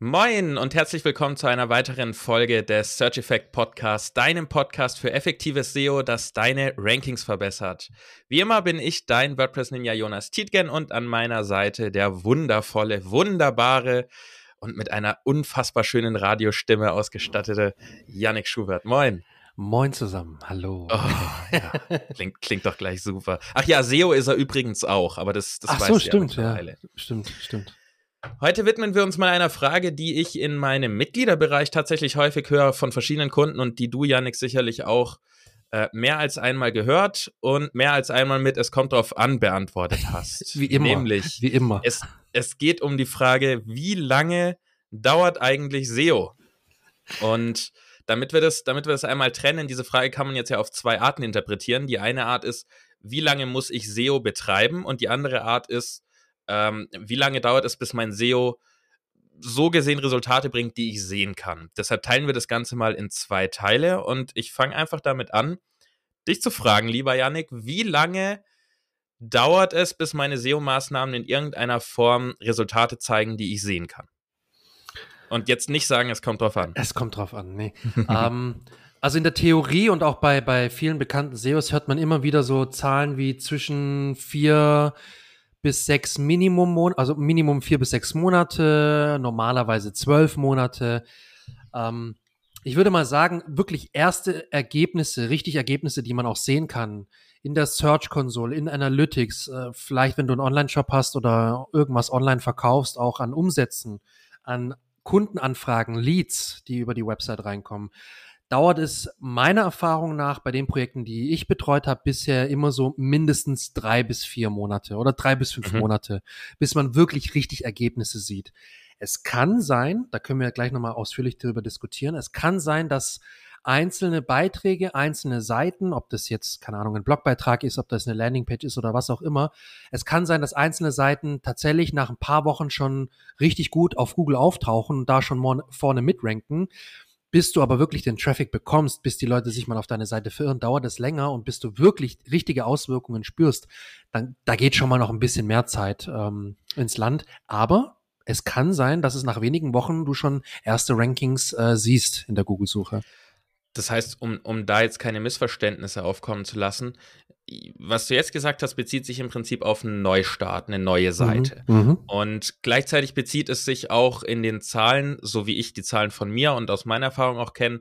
Moin und herzlich willkommen zu einer weiteren Folge des Search Effect Podcasts, deinem Podcast für effektives SEO, das deine Rankings verbessert. Wie immer bin ich dein WordPress Ninja Jonas Tietgen und an meiner Seite der wundervolle, wunderbare und mit einer unfassbar schönen Radiostimme ausgestattete Yannick Schubert. Moin. Moin zusammen, hallo. Oh, ja. klingt, klingt doch gleich super. Ach ja, SEO ist er übrigens auch, aber das, das Ach weiß so, ich stimmt, ja. Stimmt, stimmt. Heute widmen wir uns mal einer Frage, die ich in meinem Mitgliederbereich tatsächlich häufig höre von verschiedenen Kunden und die du, Janik, sicherlich auch äh, mehr als einmal gehört und mehr als einmal mit Es kommt drauf an beantwortet hast. Wie immer. Nämlich, Wie immer. es, es geht um die Frage, wie lange dauert eigentlich SEO? Und damit wir das, damit wir das einmal trennen, diese Frage kann man jetzt ja auf zwei Arten interpretieren. Die eine Art ist, wie lange muss ich SEO betreiben? Und die andere Art ist, ähm, wie lange dauert es, bis mein SEO so gesehen Resultate bringt, die ich sehen kann. Deshalb teilen wir das Ganze mal in zwei Teile und ich fange einfach damit an, dich zu fragen, lieber Yannick, wie lange dauert es, bis meine SEO-Maßnahmen in irgendeiner Form Resultate zeigen, die ich sehen kann? Und jetzt nicht sagen, es kommt drauf an. Es kommt drauf an, nee. ähm, also in der Theorie und auch bei, bei vielen bekannten SEOs hört man immer wieder so Zahlen wie zwischen vier bis sechs Minimum, Mon also Minimum vier bis sechs Monate, normalerweise zwölf Monate. Ähm, ich würde mal sagen, wirklich erste Ergebnisse, richtig Ergebnisse, die man auch sehen kann in der Search Console, in Analytics, äh, vielleicht wenn du einen Online-Shop hast oder irgendwas online verkaufst, auch an Umsätzen, an Kundenanfragen, Leads, die über die Website reinkommen, dauert es meiner Erfahrung nach bei den Projekten, die ich betreut habe, bisher immer so mindestens drei bis vier Monate oder drei bis fünf Mhm. Monate, bis man wirklich richtig Ergebnisse sieht. Es kann sein, da können wir gleich nochmal ausführlich darüber diskutieren, es kann sein, dass einzelne Beiträge, einzelne Seiten, ob das jetzt, keine Ahnung, ein Blogbeitrag ist, ob das eine Landingpage ist oder was auch immer, es kann sein, dass einzelne Seiten tatsächlich nach ein paar Wochen schon richtig gut auf Google auftauchen und da schon vorne mitranken. Bis du aber wirklich den Traffic bekommst, bis die Leute sich mal auf deine Seite verirren, dauert es länger und bis du wirklich richtige Auswirkungen spürst, dann da geht schon mal noch ein bisschen mehr Zeit ähm, ins Land. Aber es kann sein, dass es nach wenigen Wochen du schon erste Rankings äh, siehst in der Google-Suche. Das heißt, um, um da jetzt keine Missverständnisse aufkommen zu lassen, was du jetzt gesagt hast, bezieht sich im Prinzip auf einen Neustart, eine neue Seite. Mhm. Und gleichzeitig bezieht es sich auch in den Zahlen, so wie ich die Zahlen von mir und aus meiner Erfahrung auch kenne,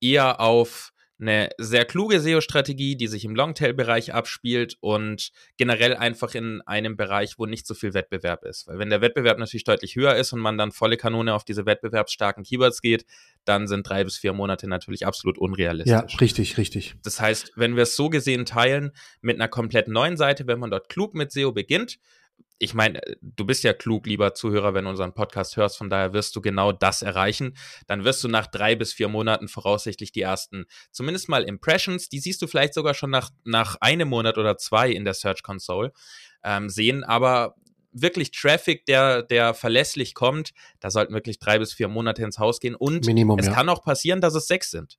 eher auf eine sehr kluge SEO-Strategie, die sich im Longtail-Bereich abspielt und generell einfach in einem Bereich, wo nicht so viel Wettbewerb ist. Weil wenn der Wettbewerb natürlich deutlich höher ist und man dann volle Kanone auf diese wettbewerbsstarken Keywords geht, dann sind drei bis vier Monate natürlich absolut Ja, unrealistisch. richtig, richtig. Das heißt, wenn wir es so gesehen teilen mit einer komplett neuen Seite, wenn man dort klug mit SEO beginnt, ich meine, du bist ja klug, lieber Zuhörer, wenn du unseren Podcast hörst, von daher wirst du genau das erreichen. Dann wirst du nach drei bis vier Monaten voraussichtlich die ersten, zumindest mal Impressions, die siehst du vielleicht sogar schon nach, nach einem Monat oder zwei in der Search Console ähm, sehen, aber wirklich Traffic, der, der verlässlich kommt, da sollten wirklich drei bis vier Monate ins Haus gehen und Minimum, es ja. kann auch passieren, dass es sechs sind.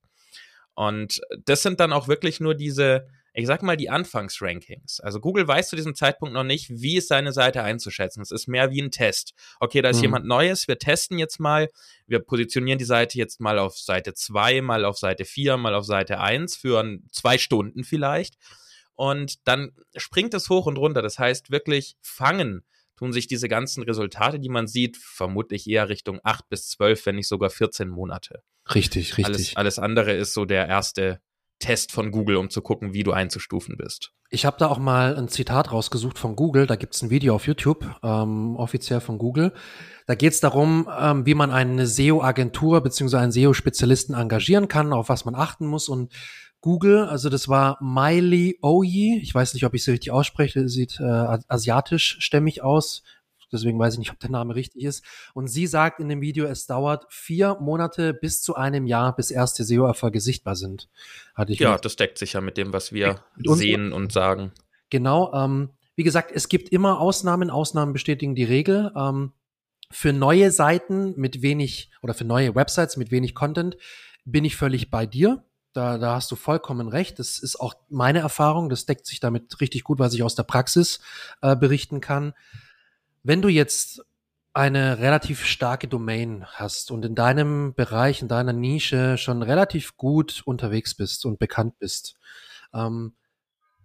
Und das sind dann auch wirklich nur diese, ich sag mal, die Anfangsrankings. Also Google weiß zu diesem Zeitpunkt noch nicht, wie ist seine Seite einzuschätzen. Es ist mehr wie ein Test. Okay, da ist Mhm. jemand Neues, wir testen jetzt mal, wir positionieren die Seite jetzt mal auf Seite 2, mal auf Seite 4, mal auf Seite 1 für ein, zwei Stunden vielleicht. Und dann springt es hoch und runter. Das heißt, wirklich fangen tun sich diese ganzen Resultate, die man sieht, vermutlich eher Richtung 8 bis 12, wenn nicht sogar 14 Monate. Richtig, richtig. Alles, alles andere ist so der erste Test von Google, um zu gucken, wie du einzustufen bist. Ich habe da auch mal ein Zitat rausgesucht von Google. Da gibt's ein Video auf YouTube, ähm, offiziell von Google. Da geht's darum, ähm, wie man eine SEO-Agentur beziehungsweise einen SEO-Spezialisten engagieren kann, auf was man achten muss. Und Google, also das war Miley Oyi, ich weiß nicht, ob ich sie richtig ausspreche, sieht äh, asiatisch stämmig aus. Deswegen weiß ich nicht, ob der Name richtig ist. Und sie sagt in dem Video, es dauert vier Monate bis zu einem Jahr, bis erste SEO-Erfolge sichtbar sind. Hatte ich Ja, mir- das deckt sich ja mit dem, was wir Und- sehen und sagen. Genau, ähm, wie gesagt, es gibt immer Ausnahmen, Ausnahmen bestätigen die Regel. Ähm, für neue Seiten mit wenig oder für neue Websites mit wenig Content bin ich völlig bei dir. Da, da hast du vollkommen recht. Das ist auch meine Erfahrung. Das deckt sich damit richtig gut, was ich aus der Praxis äh, berichten kann. Wenn du jetzt eine relativ starke Domain hast und in deinem Bereich, in deiner Nische schon relativ gut unterwegs bist und bekannt bist, ähm,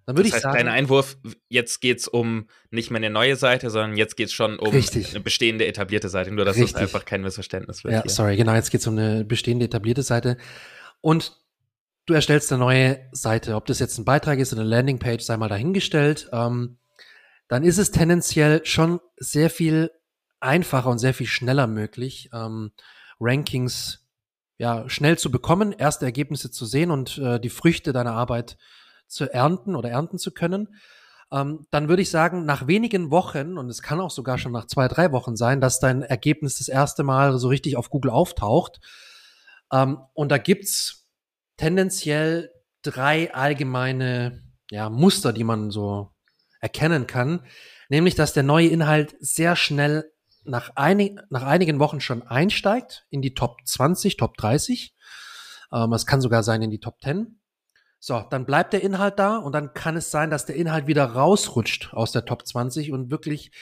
dann würde ich heißt, sagen. Kleiner Einwurf, jetzt geht es um nicht mehr eine neue Seite, sondern jetzt geht es schon um richtig. eine bestehende etablierte Seite. Nur, dass richtig. das einfach kein Missverständnis wird. Ja, hier. sorry, genau, jetzt geht es um eine bestehende etablierte Seite. Und du erstellst eine neue Seite. Ob das jetzt ein Beitrag ist oder eine Landingpage, sei mal dahingestellt. Ähm, dann ist es tendenziell schon sehr viel einfacher und sehr viel schneller möglich, ähm, Rankings ja schnell zu bekommen, erste Ergebnisse zu sehen und äh, die Früchte deiner Arbeit zu ernten oder ernten zu können. Ähm, dann würde ich sagen, nach wenigen Wochen, und es kann auch sogar schon nach zwei, drei Wochen sein, dass dein Ergebnis das erste Mal so richtig auf Google auftaucht. Ähm, und da gibt's tendenziell drei allgemeine ja, Muster, die man so erkennen kann. Nämlich, dass der neue Inhalt sehr schnell nach, einig, nach einigen Wochen schon einsteigt in die Top 20, Top 30. Ähm, es kann sogar sein in die Top 10. So, dann bleibt der Inhalt da und dann kann es sein, dass der Inhalt wieder rausrutscht aus der Top 20 und wirklich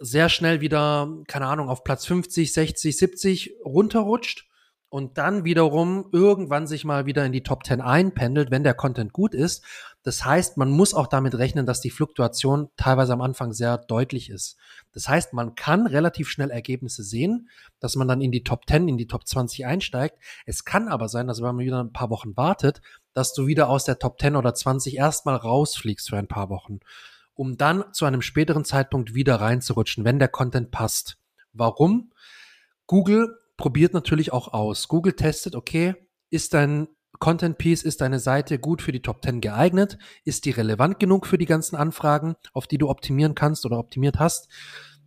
sehr schnell wieder, keine Ahnung, auf Platz 50, 60, 70 runterrutscht und dann wiederum irgendwann sich mal wieder in die Top 10 einpendelt, wenn der Content gut ist. Das heißt, man muss auch damit rechnen, dass die Fluktuation teilweise am Anfang sehr deutlich ist. Das heißt, man kann relativ schnell Ergebnisse sehen, dass man dann in die Top 10, in die Top 20 einsteigt. Es kann aber sein, dass wenn man wieder ein paar Wochen wartet, dass du wieder aus der Top 10 oder 20 erstmal rausfliegst für ein paar Wochen, um dann zu einem späteren Zeitpunkt wieder reinzurutschen, wenn der Content passt. Warum? Google probiert natürlich auch aus. Google testet, okay, ist dein Content Piece, ist deine Seite gut für die Top 10 geeignet? Ist die relevant genug für die ganzen Anfragen, auf die du optimieren kannst oder optimiert hast?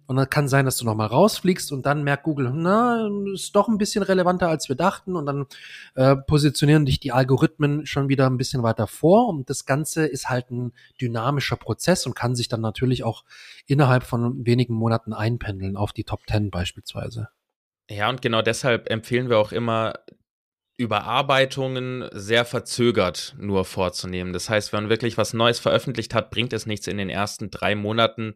Und dann kann sein, dass du nochmal rausfliegst und dann merkt Google, na, ist doch ein bisschen relevanter, als wir dachten. Und dann äh, positionieren dich die Algorithmen schon wieder ein bisschen weiter vor. Und das Ganze ist halt ein dynamischer Prozess und kann sich dann natürlich auch innerhalb von wenigen Monaten einpendeln auf die Top 10 beispielsweise. Ja, und genau deshalb empfehlen wir auch immer, Überarbeitungen sehr verzögert nur vorzunehmen. Das heißt, wenn man wirklich was Neues veröffentlicht hat, bringt es nichts in den ersten drei Monaten,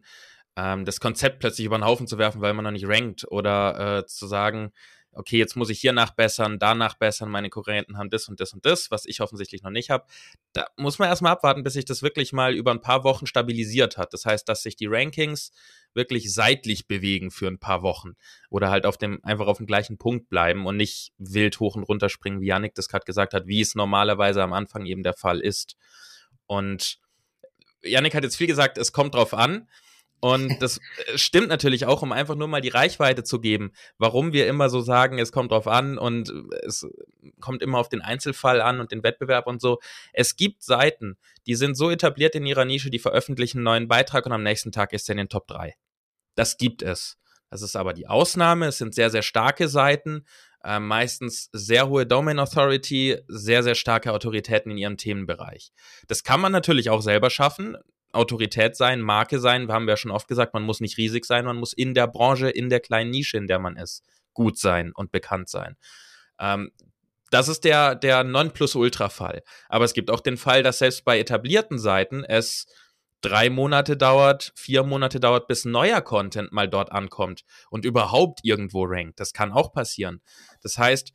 ähm, das Konzept plötzlich über den Haufen zu werfen, weil man noch nicht rankt oder äh, zu sagen, okay, jetzt muss ich hier nachbessern, da nachbessern, meine Konkurrenten haben das und das und das, was ich offensichtlich noch nicht habe. Da muss man erstmal abwarten, bis sich das wirklich mal über ein paar Wochen stabilisiert hat. Das heißt, dass sich die Rankings wirklich seitlich bewegen für ein paar Wochen oder halt auf dem, einfach auf dem gleichen Punkt bleiben und nicht wild hoch und runter springen, wie Yannick das gerade gesagt hat, wie es normalerweise am Anfang eben der Fall ist. Und Yannick hat jetzt viel gesagt, es kommt drauf an. Und das äh, stimmt natürlich auch, um einfach nur mal die Reichweite zu geben, warum wir immer so sagen, es kommt drauf an und äh, es kommt immer auf den Einzelfall an und den Wettbewerb und so. Es gibt Seiten, die sind so etabliert in ihrer Nische, die veröffentlichen einen neuen Beitrag und am nächsten Tag ist er in den Top 3. Das gibt es. Das ist aber die Ausnahme. Es sind sehr, sehr starke Seiten, äh, meistens sehr hohe Domain Authority, sehr, sehr starke Autoritäten in ihrem Themenbereich. Das kann man natürlich auch selber schaffen. Autorität sein, Marke sein, haben wir ja schon oft gesagt, man muss nicht riesig sein, man muss in der Branche, in der kleinen Nische, in der man ist, gut sein und bekannt sein. Ähm, das ist der, der Nonplusultra-Fall. Aber es gibt auch den Fall, dass selbst bei etablierten Seiten es drei Monate dauert, vier Monate dauert, bis neuer Content mal dort ankommt und überhaupt irgendwo rankt. Das kann auch passieren. Das heißt,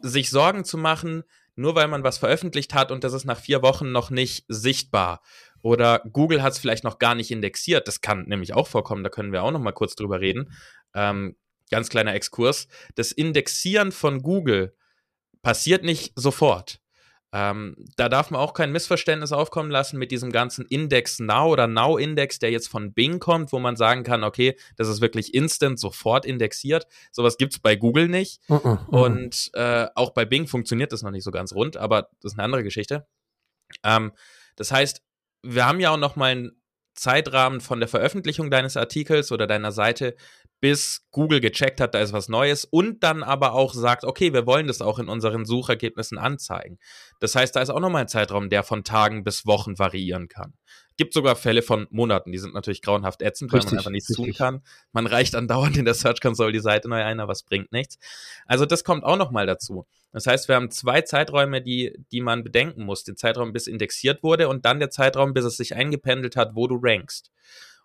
sich Sorgen zu machen, nur weil man was veröffentlicht hat und das ist nach vier Wochen noch nicht sichtbar oder Google hat es vielleicht noch gar nicht indexiert. Das kann nämlich auch vorkommen, da können wir auch noch mal kurz drüber reden. Ähm, ganz kleiner Exkurs. Das Indexieren von Google passiert nicht sofort. Ähm, da darf man auch kein Missverständnis aufkommen lassen mit diesem ganzen Index Now oder Now Index, der jetzt von Bing kommt, wo man sagen kann, okay, das ist wirklich instant sofort indexiert. Sowas gibt es bei Google nicht. Uh -uh, uh Und äh, auch bei Bing funktioniert das noch nicht so ganz rund, aber das ist eine andere Geschichte. Ähm, das heißt, wir haben ja auch noch mal einen Zeitrahmen von der Veröffentlichung deines Artikels oder deiner Seite, bis Google gecheckt hat, da ist was Neues und dann aber auch sagt, okay, wir wollen das auch in unseren Suchergebnissen anzeigen. Das heißt, da ist auch nochmal ein Zeitraum, der von Tagen bis Wochen variieren kann. Gibt sogar Fälle von Monaten, die sind natürlich grauenhaft ätzend, richtig, weil man einfach nichts richtig. tun kann. Man reicht andauernd in der Search Console die Seite neu ein, aber es bringt nichts. Also das kommt auch nochmal dazu. Das heißt, wir haben zwei Zeiträume, die, die man bedenken muss. Den Zeitraum, bis indexiert wurde und dann der Zeitraum, bis es sich eingependelt hat, wo du rankst.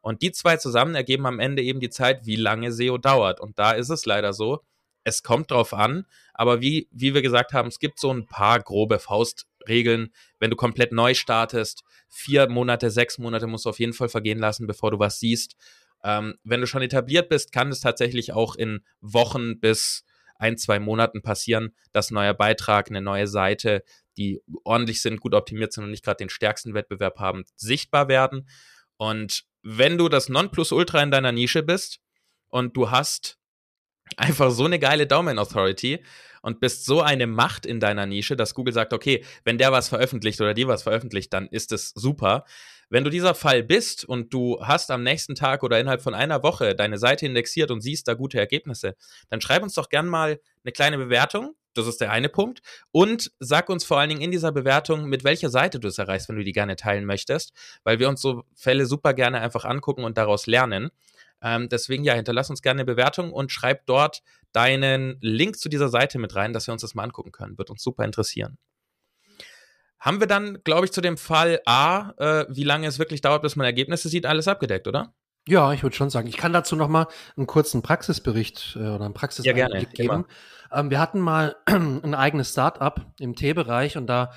Und die zwei zusammen ergeben am Ende eben die Zeit, wie lange SEO dauert. Und da ist es leider so, es kommt drauf an, aber wie, wie wir gesagt haben, es gibt so ein paar grobe Faustregeln. Wenn du komplett neu startest, vier Monate, sechs Monate musst du auf jeden Fall vergehen lassen, bevor du was siehst. Ähm, wenn du schon etabliert bist, kann es tatsächlich auch in Wochen bis ein, zwei Monaten passieren, dass ein neuer Beitrag, eine neue Seite, die ordentlich sind, gut optimiert sind und nicht gerade den stärksten Wettbewerb haben, sichtbar werden. Und wenn du das Nonplusultra in deiner Nische bist und du hast einfach so eine geile Domain Authority und bist so eine Macht in deiner Nische, dass Google sagt, okay, wenn der was veröffentlicht oder die was veröffentlicht, dann ist es super. Wenn du dieser Fall bist und du hast am nächsten Tag oder innerhalb von einer Woche deine Seite indexiert und siehst da gute Ergebnisse, dann schreib uns doch gern mal eine kleine Bewertung. Das ist der eine Punkt. Und sag uns vor allen Dingen in dieser Bewertung, mit welcher Seite du es erreichst, wenn du die gerne teilen möchtest, weil wir uns so Fälle super gerne einfach angucken und daraus lernen. Ähm, deswegen ja, hinterlass uns gerne eine Bewertung und schreib dort deinen Link zu dieser Seite mit rein, dass wir uns das mal angucken können. Wird uns super interessieren. Haben wir dann, glaube ich, zu dem Fall A, äh, wie lange es wirklich dauert, bis man Ergebnisse sieht, alles abgedeckt, oder? Ja, ich würde schon sagen. Ich kann dazu noch mal einen kurzen Praxisbericht äh, oder einen Praxisbericht ja, gerne, geben. Ähm, wir hatten mal ein eigenes Startup im T-Bereich und da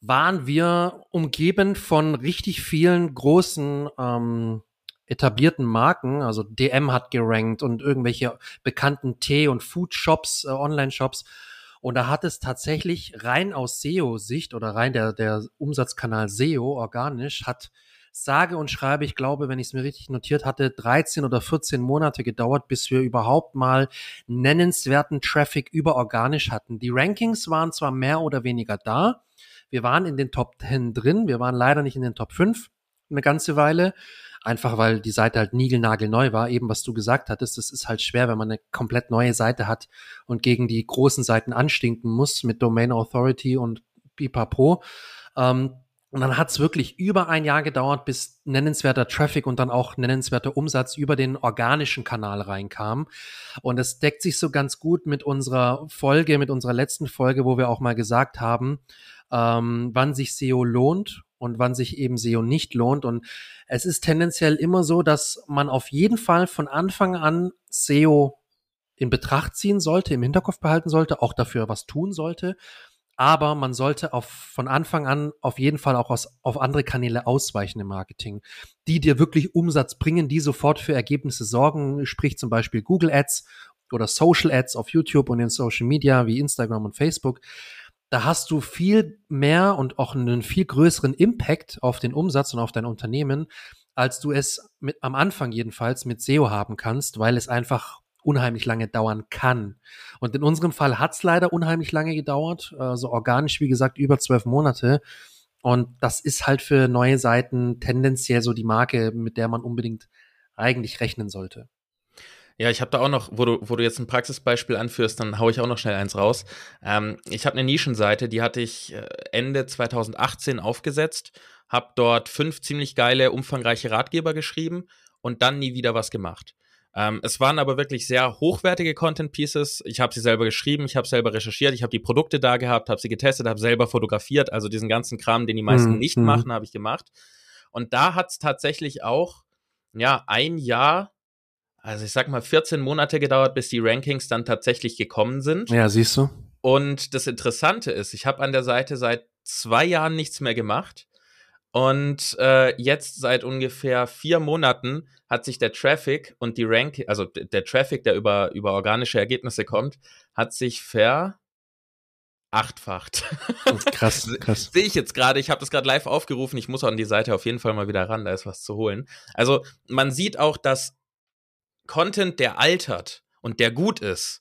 waren wir umgeben von richtig vielen großen ähm, etablierten Marken. Also DM hat gerankt und irgendwelche bekannten Tee- und Food-Shops, äh, Online-Shops. Und da hat es tatsächlich rein aus SEO-Sicht oder rein der, der Umsatzkanal SEO organisch hat sage und schreibe, ich glaube, wenn ich es mir richtig notiert hatte, 13 oder 14 Monate gedauert, bis wir überhaupt mal nennenswerten Traffic über organisch hatten. Die Rankings waren zwar mehr oder weniger da. Wir waren in den Top 10 drin. Wir waren leider nicht in den Top 5 eine ganze Weile einfach weil die Seite halt niegelnagelneu war, eben was du gesagt hattest, das ist halt schwer, wenn man eine komplett neue Seite hat und gegen die großen Seiten anstinken muss mit Domain Authority und Pipapo. Ähm, und dann hat es wirklich über ein Jahr gedauert, bis nennenswerter Traffic und dann auch nennenswerter Umsatz über den organischen Kanal reinkam. Und es deckt sich so ganz gut mit unserer Folge, mit unserer letzten Folge, wo wir auch mal gesagt haben, ähm, wann sich SEO lohnt und wann sich eben SEO nicht lohnt. Und es ist tendenziell immer so, dass man auf jeden Fall von Anfang an SEO in Betracht ziehen sollte, im Hinterkopf behalten sollte, auch dafür was tun sollte. Aber man sollte auf, von Anfang an auf jeden Fall auch aus, auf andere Kanäle ausweichen im Marketing, die dir wirklich Umsatz bringen, die sofort für Ergebnisse sorgen, sprich zum Beispiel Google Ads oder Social Ads auf YouTube und in Social Media wie Instagram und Facebook da hast du viel mehr und auch einen viel größeren Impact auf den Umsatz und auf dein Unternehmen, als du es mit, am Anfang jedenfalls mit SEO haben kannst, weil es einfach unheimlich lange dauern kann. Und in unserem Fall hat es leider unheimlich lange gedauert, also organisch, wie gesagt, über zwölf Monate. Und das ist halt für neue Seiten tendenziell so die Marke, mit der man unbedingt eigentlich rechnen sollte. Ja, ich habe da auch noch, wo du, wo du jetzt ein Praxisbeispiel anführst, dann haue ich auch noch schnell eins raus. Ähm, ich habe eine Nischenseite, die hatte ich äh, Ende 2018 aufgesetzt, habe dort fünf ziemlich geile, umfangreiche Ratgeber geschrieben und dann nie wieder was gemacht. Ähm, es waren aber wirklich sehr hochwertige Content Pieces. Ich habe sie selber geschrieben, ich habe selber recherchiert, ich habe die Produkte da gehabt, habe sie getestet, habe selber fotografiert. Also diesen ganzen Kram, den die meisten mhm. nicht mhm. machen, habe ich gemacht. Und da hat es tatsächlich auch ja ein Jahr also ich sag mal, 14 Monate gedauert, bis die Rankings dann tatsächlich gekommen sind. Ja, siehst du. Und das Interessante ist, ich habe an der Seite seit zwei Jahren nichts mehr gemacht. Und äh, jetzt seit ungefähr vier Monaten hat sich der Traffic und die Ranking, also der Traffic, der über, über organische Ergebnisse kommt, hat sich ver achtfacht. Krass, krass. Sehe ich jetzt gerade, ich habe das gerade live aufgerufen, ich muss an die Seite auf jeden Fall mal wieder ran, da ist was zu holen. Also man sieht auch, dass Content, der altert und der gut ist,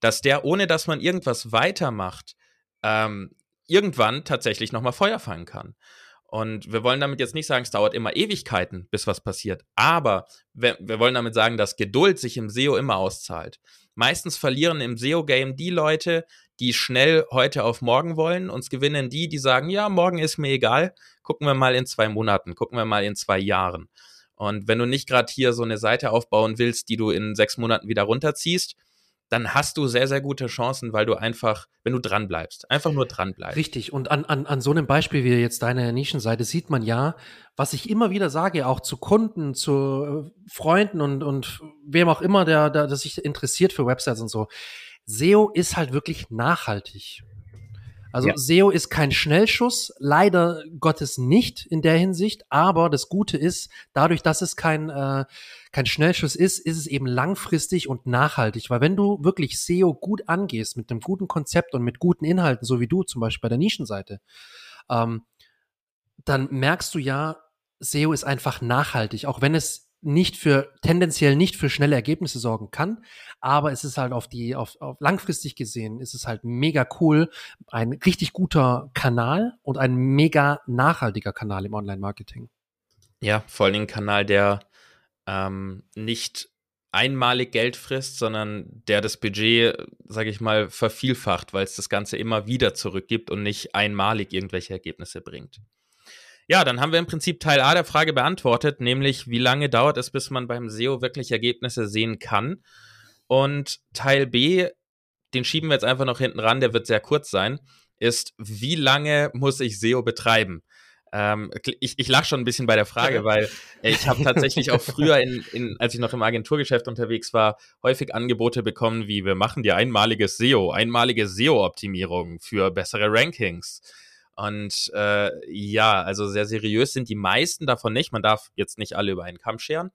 dass der, ohne dass man irgendwas weitermacht, ähm, irgendwann tatsächlich nochmal Feuer fangen kann. Und wir wollen damit jetzt nicht sagen, es dauert immer Ewigkeiten, bis was passiert. Aber wir, wir wollen damit sagen, dass Geduld sich im SEO immer auszahlt. Meistens verlieren im SEO-Game die Leute, die schnell heute auf morgen wollen. Uns gewinnen die, die sagen, ja, morgen ist mir egal. Gucken wir mal in zwei Monaten, gucken wir mal in zwei Jahren. Und wenn du nicht gerade hier so eine Seite aufbauen willst, die du in sechs Monaten wieder runterziehst, dann hast du sehr, sehr gute Chancen, weil du einfach, wenn du dran bleibst, einfach nur dran bleibst. Richtig. Und an, an, an so einem Beispiel wie jetzt deine Nischenseite sieht man ja, was ich immer wieder sage, auch zu Kunden, zu äh, Freunden und, und wem auch immer, der, der, der sich interessiert für Websites und so. SEO ist halt wirklich nachhaltig. Also ja. SEO ist kein Schnellschuss, leider Gottes nicht in der Hinsicht, aber das Gute ist, dadurch, dass es kein, äh, kein Schnellschuss ist, ist es eben langfristig und nachhaltig. Weil wenn du wirklich SEO gut angehst, mit einem guten Konzept und mit guten Inhalten, so wie du zum Beispiel bei der Nischenseite, ähm, dann merkst du ja, SEO ist einfach nachhaltig, auch wenn es nicht für tendenziell nicht für schnelle Ergebnisse sorgen kann, aber es ist halt auf die auf, auf langfristig gesehen ist es halt mega cool, ein richtig guter Kanal und ein mega nachhaltiger Kanal im Online Marketing. Ja, vor allem ein Kanal, der ähm, nicht einmalig Geld frisst, sondern der das Budget, sage ich mal, vervielfacht, weil es das Ganze immer wieder zurückgibt und nicht einmalig irgendwelche Ergebnisse bringt. Ja, dann haben wir im Prinzip Teil A der Frage beantwortet, nämlich wie lange dauert es, bis man beim SEO wirklich Ergebnisse sehen kann. Und Teil B, den schieben wir jetzt einfach noch hinten ran, der wird sehr kurz sein, ist, wie lange muss ich SEO betreiben? Ähm, ich ich lache schon ein bisschen bei der Frage, weil ich habe tatsächlich auch früher, in, in, als ich noch im Agenturgeschäft unterwegs war, häufig Angebote bekommen, wie wir machen dir einmaliges SEO, einmalige SEO-Optimierung für bessere Rankings. Und äh, ja, also sehr seriös sind die meisten davon nicht. Man darf jetzt nicht alle über einen Kamm scheren.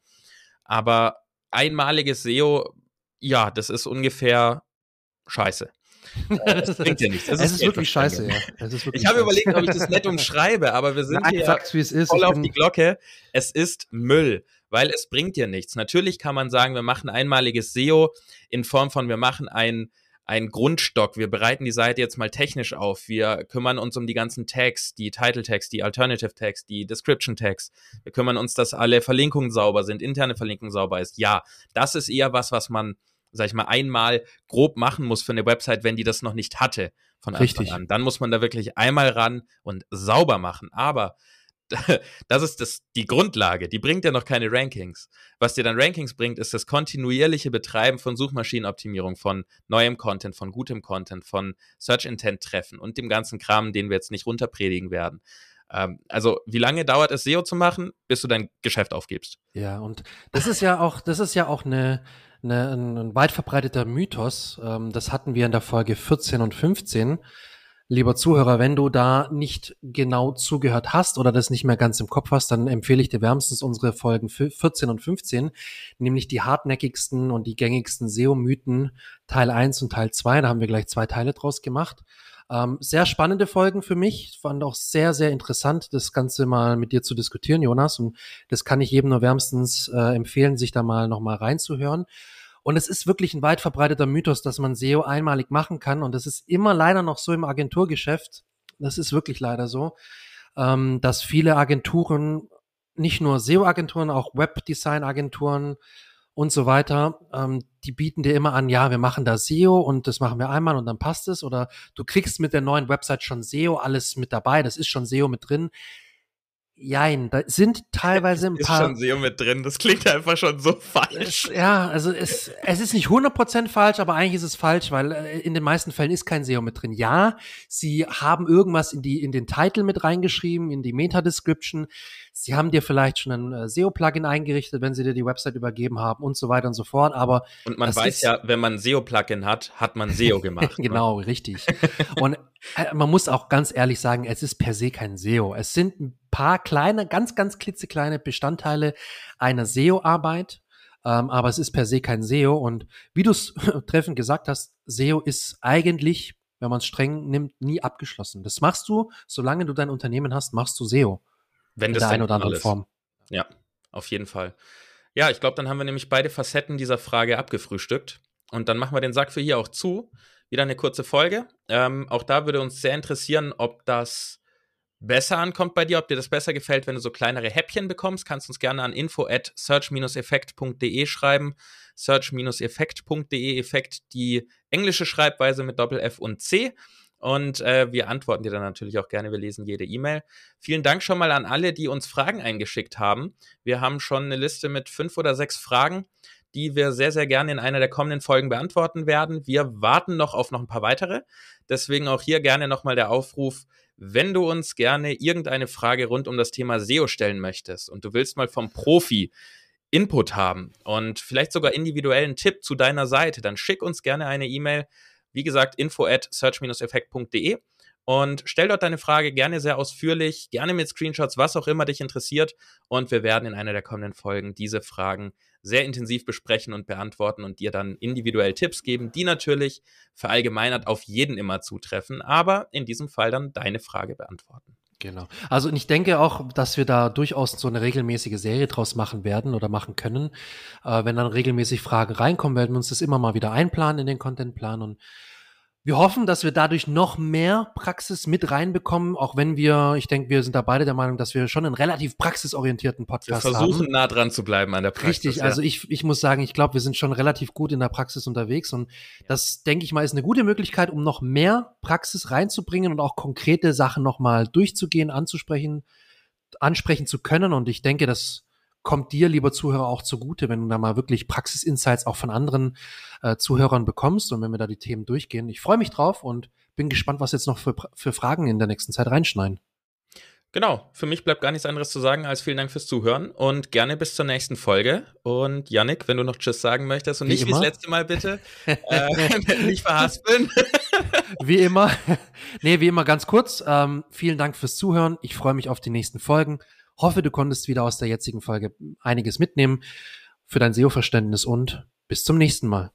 Aber einmaliges SEO, ja, das ist ungefähr scheiße. das bringt ja nichts. Es, es ist, wirklich scheiße, ja. Ist wirklich ich habe überlegt, ob ich das nett umschreibe, aber wir sind Nein, hier sag's, wie es ist. voll auf die Glocke. Es ist Müll, weil es bringt dir nichts. Natürlich kann man sagen, wir machen einmaliges SEO in Form von, wir machen ein ein Grundstock. Wir bereiten die Seite jetzt mal technisch auf. Wir kümmern uns um die ganzen Tags, die Title Tags, die Alternative Tags, die Description Tags. Wir kümmern uns, dass alle Verlinkungen sauber sind, interne Verlinkung sauber ist. Ja, das ist eher was, was man, sag ich mal, einmal grob machen muss für eine Website, wenn die das noch nicht hatte von Anfang Richtig. an. Dann muss man da wirklich einmal ran und sauber machen. Aber das ist das, die Grundlage, die bringt ja noch keine Rankings. Was dir dann Rankings bringt, ist das kontinuierliche Betreiben von Suchmaschinenoptimierung, von neuem Content, von gutem Content, von Search Intent Treffen und dem ganzen Kram, den wir jetzt nicht runterpredigen werden. Ähm, also, wie lange dauert es, SEO zu machen, bis du dein Geschäft aufgibst? Ja, und das ist ja auch, das ist ja auch eine, eine ein weit verbreiteter Mythos. Ähm, das hatten wir in der Folge 14 und 15 Lieber Zuhörer, wenn du da nicht genau zugehört hast oder das nicht mehr ganz im Kopf hast, dann empfehle ich dir wärmstens unsere Folgen 14 und 15, nämlich die hartnäckigsten und die gängigsten SEO-Mythen Teil 1 und Teil 2. Da haben wir gleich zwei Teile draus gemacht. Ähm, sehr spannende Folgen für mich. Fand auch sehr, sehr interessant, das Ganze mal mit dir zu diskutieren, Jonas. Und das kann ich jedem nur wärmstens äh, empfehlen, sich da mal nochmal reinzuhören. Und es ist wirklich ein weit verbreiteter Mythos, dass man SEO einmalig machen kann. Und das ist immer leider noch so im Agenturgeschäft. Das ist wirklich leider so, ähm, dass viele Agenturen, nicht nur SEO-Agenturen, auch Webdesign-Agenturen und so weiter, ähm, die bieten dir immer an, ja, wir machen da SEO und das machen wir einmal und dann passt es. Oder du kriegst mit der neuen Website schon SEO alles mit dabei, das ist schon SEO mit drin. Jein, da sind teilweise ein paar. Ist schon SEO mit drin, das klingt einfach schon so falsch. ja, also es, es ist nicht 100% falsch, aber eigentlich ist es falsch, weil äh, in den meisten Fällen ist kein SEO mit drin. Ja, sie haben irgendwas in, die, in den Titel mit reingeschrieben, in die Meta-Description. Sie haben dir vielleicht schon ein äh, SEO-Plugin eingerichtet, wenn sie dir die Website übergeben haben und so weiter und so fort. Aber und man weiß ja, wenn man ein SEO-Plugin hat, hat man SEO gemacht. Ne? genau, ne? richtig. und äh, man muss auch ganz ehrlich sagen, es ist per se kein SEO. Es sind ein paar kleine, ganz, ganz klitzekleine Bestandteile einer SEO-Arbeit. Ähm, aber es ist per se kein SEO. Und wie du es treffend gesagt hast, SEO ist eigentlich, wenn man es streng nimmt, nie abgeschlossen. Das machst du, solange du dein Unternehmen hast, machst du SEO. Wenn in das der einen oder anderen Form. Ja, auf jeden Fall. Ja, ich glaube, dann haben wir nämlich beide Facetten dieser Frage abgefrühstückt. Und dann machen wir den Sack für hier auch zu. Wieder eine kurze Folge. Ähm, auch da würde uns sehr interessieren, ob das besser ankommt bei dir, ob dir das besser gefällt, wenn du so kleinere Häppchen bekommst, kannst du uns gerne an info at search-effekt.de schreiben. Search-effekt.de, Effekt die englische Schreibweise mit Doppel F und C. Und äh, wir antworten dir dann natürlich auch gerne. Wir lesen jede E-Mail. Vielen Dank schon mal an alle, die uns Fragen eingeschickt haben. Wir haben schon eine Liste mit fünf oder sechs Fragen, die wir sehr, sehr gerne in einer der kommenden Folgen beantworten werden. Wir warten noch auf noch ein paar weitere. Deswegen auch hier gerne nochmal der Aufruf, wenn du uns gerne irgendeine Frage rund um das Thema SEO stellen möchtest und du willst mal vom Profi Input haben und vielleicht sogar individuellen Tipp zu deiner Seite, dann schick uns gerne eine E-Mail. Wie gesagt, info at search-effekt.de und stell dort deine Frage gerne sehr ausführlich, gerne mit Screenshots, was auch immer dich interessiert. Und wir werden in einer der kommenden Folgen diese Fragen sehr intensiv besprechen und beantworten und dir dann individuell Tipps geben, die natürlich verallgemeinert auf jeden immer zutreffen, aber in diesem Fall dann deine Frage beantworten. Genau. Also ich denke auch, dass wir da durchaus so eine regelmäßige Serie draus machen werden oder machen können. Äh, wenn dann regelmäßig Fragen reinkommen, werden wir uns das immer mal wieder einplanen in den Contentplan und wir hoffen, dass wir dadurch noch mehr Praxis mit reinbekommen, auch wenn wir, ich denke, wir sind da beide der Meinung, dass wir schon einen relativ praxisorientierten Podcast haben. Wir versuchen haben. nah dran zu bleiben an der Praxis. Richtig, ja. also ich, ich muss sagen, ich glaube, wir sind schon relativ gut in der Praxis unterwegs und das, denke ich mal, ist eine gute Möglichkeit, um noch mehr Praxis reinzubringen und auch konkrete Sachen nochmal durchzugehen, anzusprechen, ansprechen zu können und ich denke, das kommt dir, lieber Zuhörer, auch zugute, wenn du da mal wirklich Praxisinsights auch von anderen äh, Zuhörern bekommst und wenn wir da die Themen durchgehen. Ich freue mich drauf und bin gespannt, was jetzt noch für, für Fragen in der nächsten Zeit reinschneiden. Genau, für mich bleibt gar nichts anderes zu sagen als vielen Dank fürs Zuhören und gerne bis zur nächsten Folge. Und Yannick, wenn du noch Tschüss sagen möchtest und wie nicht wie das letzte Mal bitte, äh, nicht verhaspeln. wie immer. Nee, wie immer ganz kurz. Ähm, vielen Dank fürs Zuhören. Ich freue mich auf die nächsten Folgen. Hoffe, du konntest wieder aus der jetzigen Folge einiges mitnehmen für dein SEO-Verständnis und bis zum nächsten Mal.